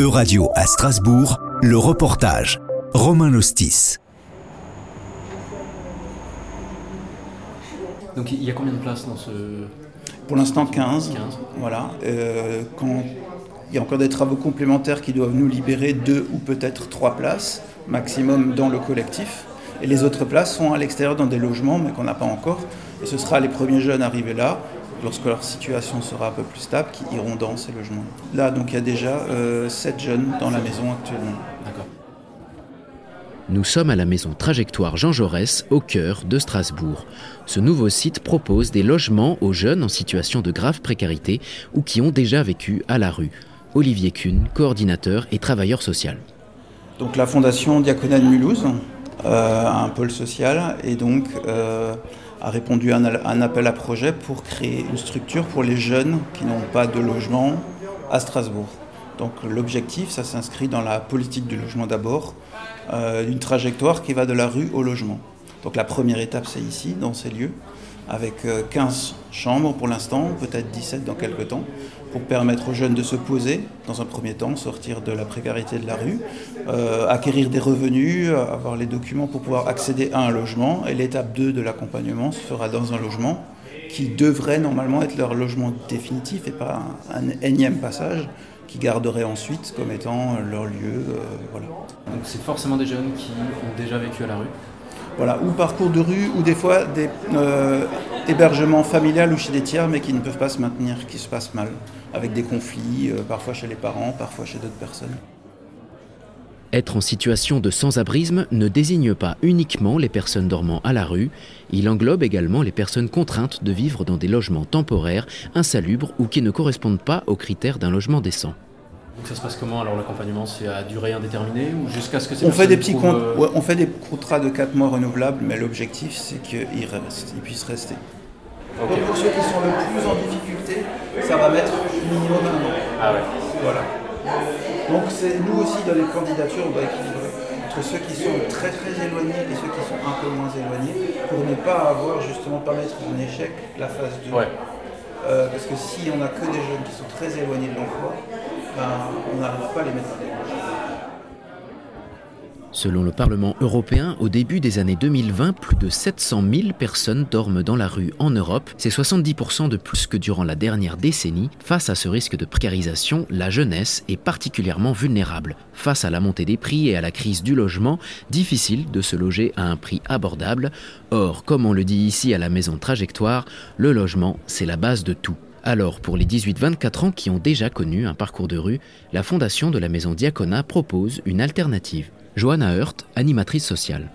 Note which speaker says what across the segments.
Speaker 1: Euradio à Strasbourg, le reportage. Romain Lostis.
Speaker 2: Donc il y a combien de places dans ce...
Speaker 3: Pour l'instant 15.
Speaker 2: 15.
Speaker 3: Voilà. Euh, quand il y a encore des travaux complémentaires qui doivent nous libérer deux ou peut-être trois places maximum dans le collectif. Et les autres places sont à l'extérieur dans des logements, mais qu'on n'a pas encore. Et ce sera les premiers jeunes arrivés là, lorsque leur situation sera un peu plus stable, qui iront dans ces logements. Là, donc il y a déjà euh, sept jeunes dans la maison actuellement.
Speaker 2: D'accord.
Speaker 4: Nous sommes à la maison Trajectoire Jean Jaurès, au cœur de Strasbourg. Ce nouveau site propose des logements aux jeunes en situation de grave précarité ou qui ont déjà vécu à la rue. Olivier Kuhn, coordinateur et travailleur social.
Speaker 3: Donc la fondation Diaconat de Mulhouse euh, a un pôle social et donc euh, a répondu à un, appel à projet pour créer une structure pour les jeunes qui n'ont pas de logement à Strasbourg. Donc l'objectif, ça s'inscrit dans la politique du logement d'abord, euh, une trajectoire qui va de la rue au logement. Donc la première étape, c'est ici, dans ces lieux, avec euh, 15 chambres pour l'instant, peut-être 17 dans quelques temps, pour permettre aux jeunes de se poser, dans un premier temps, sortir de la précarité de la rue, euh, acquérir des revenus, avoir les documents pour pouvoir accéder à un logement. Et l'étape 2 de l'accompagnement se fera dans un logement qui devrait normalement être leur logement définitif et pas un, énième passage qui garderait ensuite comme étant leur lieu. euh, voilà.
Speaker 2: Donc c'est forcément des jeunes qui ont déjà vécu à la rue.
Speaker 3: Voilà, ou parcours de rue, ou des fois des euh, hébergements familiales ou chez des tiers, mais qui ne peuvent pas se maintenir, qui se passent mal, avec des conflits, euh, parfois chez les parents, parfois chez d'autres personnes.
Speaker 4: Être en situation de sans-abrisme ne désigne pas uniquement les personnes dormant à la rue, il englobe également les personnes contraintes de vivre dans des logements temporaires, insalubres ou qui ne correspondent pas aux critères d'un logement décent.
Speaker 2: Donc ça se passe comment alors l'accompagnement C'est à durée indéterminée ou jusqu'à ce que ces
Speaker 3: On fait,
Speaker 2: personnes
Speaker 3: des petits
Speaker 2: trouvent,
Speaker 3: comptes,
Speaker 2: euh,
Speaker 3: ouais, on fait des contrats de 4 mois renouvelables, mais l'objectif c'est qu'ils restent, ils puissent rester. Donc pour ceux qui sont le plus en difficulté, ça va mettre minimum un an.
Speaker 2: Ah ouais.
Speaker 3: Voilà. Donc c'est nous aussi dans les candidatures, on doit équilibrer entre ceux qui sont très très éloignés et ceux qui sont un peu moins éloignés pour ne pas avoir justement pas mettre en échec la phase 2.
Speaker 2: Ouais.
Speaker 3: Euh, parce que si on n'a que des jeunes qui sont très éloignés de l'emploi, ben, on n'arrive pas à les mettre démarche.
Speaker 4: Selon le Parlement européen, au début des années 2020, plus de 700 000 personnes dorment dans la rue en Europe. C'est 70% de plus que durant la dernière décennie. Face à ce risque de précarisation, la jeunesse est particulièrement vulnérable. Face à la montée des prix et à la crise du logement, difficile de se loger à un prix abordable. Or, comme on le dit ici à la maison Trajectoire, le logement, c'est la base de tout. Alors, pour les 18-24 ans qui ont déjà connu un parcours de rue, la fondation de la maison Diaconat propose une alternative. Johanna Hurt, animatrice sociale.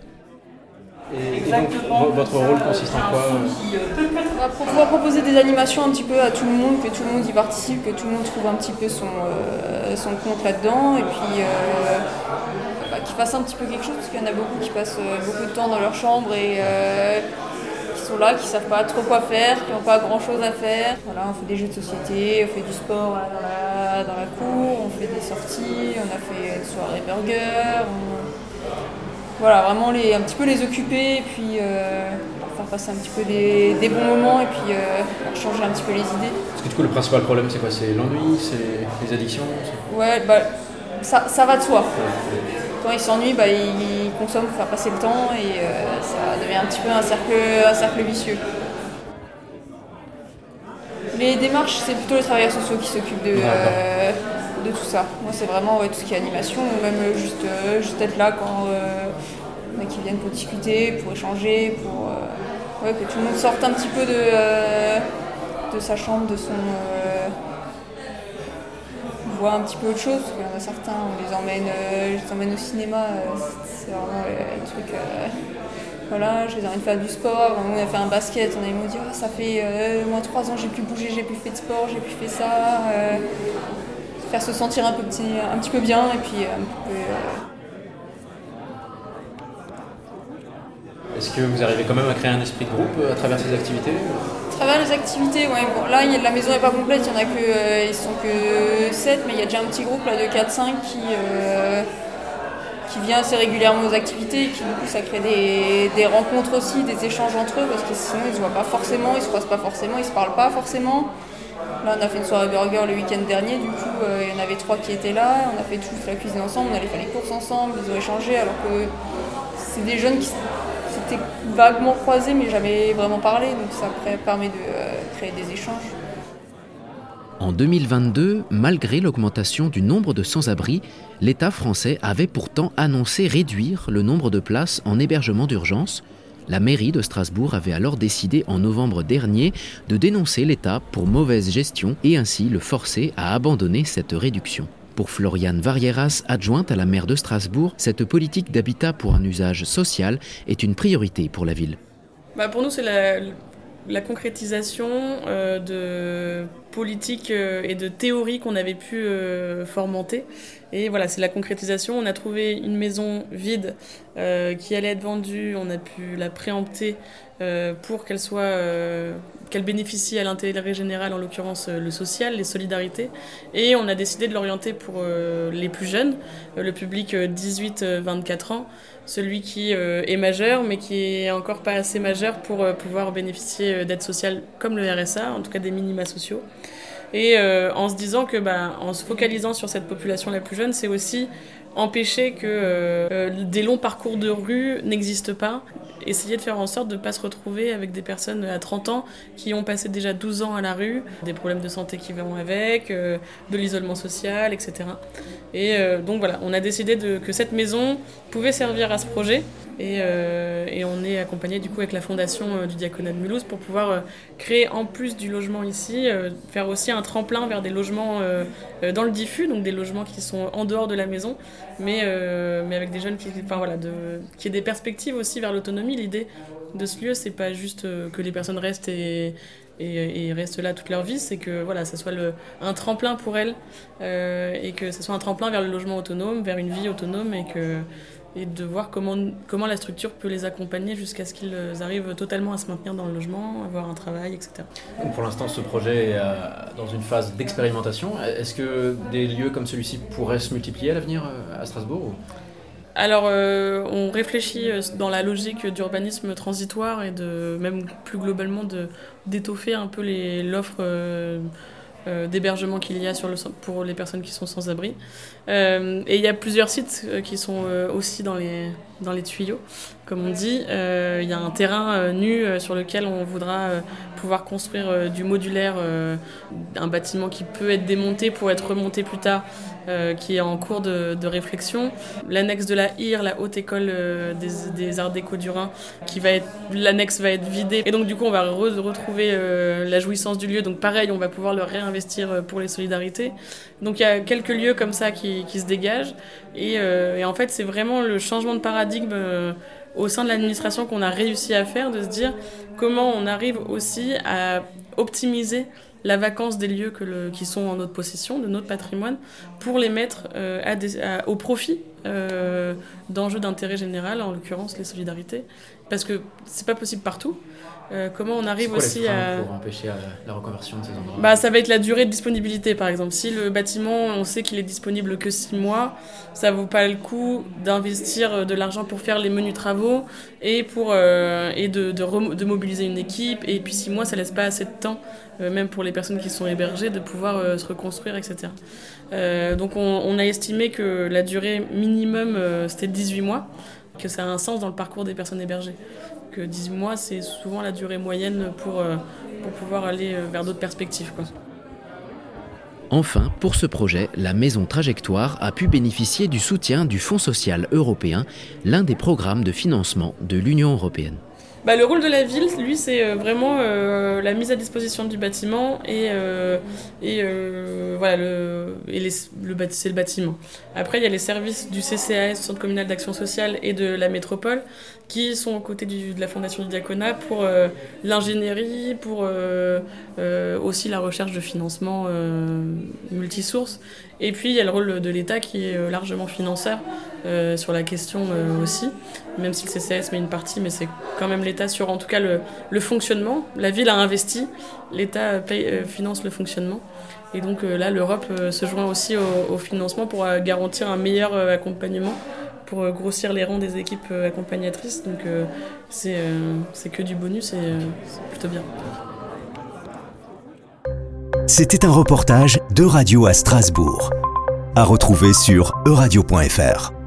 Speaker 2: Et, et donc vo- votre rôle consiste en quoi euh
Speaker 5: On va pouvoir proposer des animations un petit peu à tout le monde, que tout le monde y participe, que tout le monde trouve un petit peu son, euh, son compte là-dedans, et puis euh, bah, qu'ils fassent un petit peu quelque chose, parce qu'il y en a beaucoup qui passent euh, beaucoup de temps dans leur chambre et euh, sont là, qui savent pas trop quoi faire, qui n'ont pas grand-chose à faire. Voilà, on fait des jeux de société, on fait du sport voilà, dans, la, dans la cour, on fait des sorties, on a fait une soirée burger. on- voilà, vraiment les, un petit peu les occuper et puis euh, faire passer un petit peu des, des bons moments et puis euh, changer un petit peu les idées.
Speaker 2: Parce que du coup le principal problème c'est quoi? C'est l'ennui, c'est les addictions?
Speaker 5: Ouais, bah, ça, ça va de soi. Quand ils s'ennuient, bah, ils consomment pour faire passer le temps et euh, ça devient un petit peu un cercle, un cercle vicieux. Les démarches, c'est plutôt les travailleurs sociaux qui s'occupent de, euh, de tout ça. Moi, c'est vraiment ouais, tout ce qui est animation, ou même euh, juste, euh, juste être là quand en a qui viennent pour discuter, pour échanger, pour ouais, que tout le monde sorte un petit peu de, de sa chambre, de son. Un petit peu autre chose. Parce qu'il y en a certains, on les emmène, euh, je les emmène au cinéma, euh, c'est vraiment le, truc. euh, voilà, je les emmène faire du sport. On a fait un basket, on a m'ont dit Ah, ça fait moins trois ans, j'ai plus bougé, j'ai plus fait de sport, j'ai plus fait ça. faire se sentir un, peu petit, un petit peu bien et puis un peu.
Speaker 2: Est-ce que vous arrivez quand même à créer un esprit de groupe à travers ces activités?
Speaker 5: Travers les activités, ouais, bon, là la maison n'est pas complète, il y en a que euh, ils sont que 7, mais il y a déjà un petit groupe là, de 4-5 qui, euh, qui vient assez régulièrement aux activités et qui du coup ça crée des, des rencontres aussi, des échanges entre eux, parce que sinon ils se voient pas forcément, ils se croisent pas forcément, ils se parlent pas forcément. Là, on a fait une soirée burger le week-end dernier, du coup, il y en avait trois qui étaient là, on a fait toute la cuisine ensemble, on allait faire les courses ensemble, ils ont échangé, alors que c'est des jeunes qui s'étaient vaguement croisés, mais jamais vraiment parlé, donc ça permet de créer des échanges.
Speaker 4: En 2022, malgré l'augmentation du nombre de sans-abri, l'État français avait pourtant annoncé réduire le nombre de places en hébergement d'urgence. La mairie de Strasbourg avait alors décidé en novembre dernier de dénoncer l'État pour mauvaise gestion et ainsi le forcer à abandonner cette réduction. Pour Floriane Varieras, adjointe à la maire de Strasbourg, cette politique d'habitat pour un usage social est une priorité pour la ville.
Speaker 6: Bah pour nous, c'est la, concrétisation euh, de politiques euh, et de théories qu'on avait pu euh, formenter. Et voilà, c'est la concrétisation. On a trouvé une maison vide qui allait être vendue. On a pu la préempter pour qu'elle soit, qu'elle bénéficie à l'intérêt général, en l'occurrence le social, les solidarités. Et on a décidé de l'orienter pour les plus jeunes, le public 18-24 ans celui qui euh, est majeur mais qui est encore pas assez majeur pour euh, pouvoir bénéficier euh, d'aides sociales comme le RSA, en tout cas des minima sociaux. Et en se disant que, bah, en se focalisant sur cette population la plus jeune, c'est aussi empêcher que des longs parcours de rue n'existent pas essayer de faire en sorte de ne pas se retrouver avec des personnes à 30 ans qui ont passé déjà 12 ans à la rue, des problèmes de santé qui vont avec, euh, de l'isolement social, etc. Et euh, donc voilà, on a décidé que cette maison pouvait servir à ce projet. Et, euh, et, on est accompagné du coup avec la fondation du diaconat de Mulhouse pour pouvoir créer en plus du logement ici, faire aussi un tremplin vers des logements dans le diffus, donc des logements qui sont en dehors de la maison, mais, mais avec des jeunes qui, enfin voilà, qui aient des perspectives aussi vers l'autonomie. L'idée de ce lieu, c'est pas juste euh, que les personnes restent et, restent là toute leur vie, c'est que voilà, ça soit un tremplin pour elles euh, et que ce soit un tremplin vers le logement autonome, vers une vie autonome et que et de voir comment, comment la structure peut les accompagner jusqu'à ce qu'ils arrivent totalement à se maintenir dans le logement, avoir un travail, etc.
Speaker 2: pour l'instant, ce projet est euh, dans une phase d'expérimentation. Est-ce que des lieux comme celui-ci pourraient se multiplier à l'avenir à Strasbourg
Speaker 6: alors, euh, on réfléchit euh, dans la logique d'urbanisme transitoire et de même plus globalement d'étoffer un peu l'offre euh, d'hébergement qu'il y a sur le, pour les personnes qui sont sans abri. et il y a plusieurs sites qui sont aussi dans les, dans les tuyaux, comme on dit. Il y a un terrain nu sur lequel on voudra pouvoir construire du modulaire, un bâtiment qui peut être démonté pour être remonté plus tard euh, qui est en cours de, réflexion. L'annexe de la IR, la Haute École euh, des, Arts Déco du Rhin, qui va être, l'annexe va être vidée. Et donc, du coup, on va retrouver euh, la jouissance du lieu. Donc, pareil, on va pouvoir le réinvestir pour les solidarités. Donc, il y a quelques lieux comme ça qui, se dégagent. Et, en fait, c'est vraiment le changement de paradigme au sein de l'administration qu'on a réussi à faire, de se dire comment on arrive aussi à optimiser la vacance des lieux qui sont en notre possession, de notre patrimoine, pour les mettre euh, au profit euh, d'enjeux d'intérêt général, en l'occurrence les solidarités, parce que c'est pas possible partout. Euh, comment on arrive aussi
Speaker 2: à pour empêcher la reconversion de ces endroits
Speaker 6: bah, ça va être la durée de disponibilité par exemple. Si le bâtiment, on sait qu'il est disponible que 6 mois, ça vaut pas le coup d'investir de l'argent pour faire les menus travaux et pour et de, de, de, mobiliser une équipe et puis 6 mois ça laisse pas assez de temps même pour les personnes qui sont hébergées de pouvoir se reconstruire etc. donc on, on, a estimé que la durée minimum c'était 18 mois que ça a un sens dans le parcours des personnes hébergées. Que 18 mois, c'est souvent la durée moyenne pour, euh, pour pouvoir aller euh, vers d'autres perspectives.
Speaker 4: Enfin, pour ce projet, la Maison Trajectoire a pu bénéficier du soutien du Fonds social européen, l'un des programmes de financement de l'Union européenne.
Speaker 6: Bah, le rôle de la ville, lui, c'est euh, vraiment euh, la mise à disposition du bâtiment et, euh, et voilà, le, et le, c'est le bâtiment. Après, il y a les services du CCAS, Centre communal d'action sociale, et de la métropole, qui sont aux côtés de la Fondation du Diaconat pour l'ingénierie, pour aussi la recherche de financement multisource. Et puis, il y a le rôle de l'État qui est largement financeur sur la question aussi, même si le CCAS met une partie, mais c'est quand même l'État sur en tout cas le, fonctionnement. La ville a investi, l'État euh, finance le fonctionnement. Et donc euh, là, l'Europe euh, se joint aussi au, financement pour garantir un meilleur accompagnement, pour grossir les rangs des équipes accompagnatrices. Donc c'est que du bonus et c'est plutôt bien.
Speaker 1: C'était un reportage de Radio à Strasbourg. À retrouver sur euradio.fr.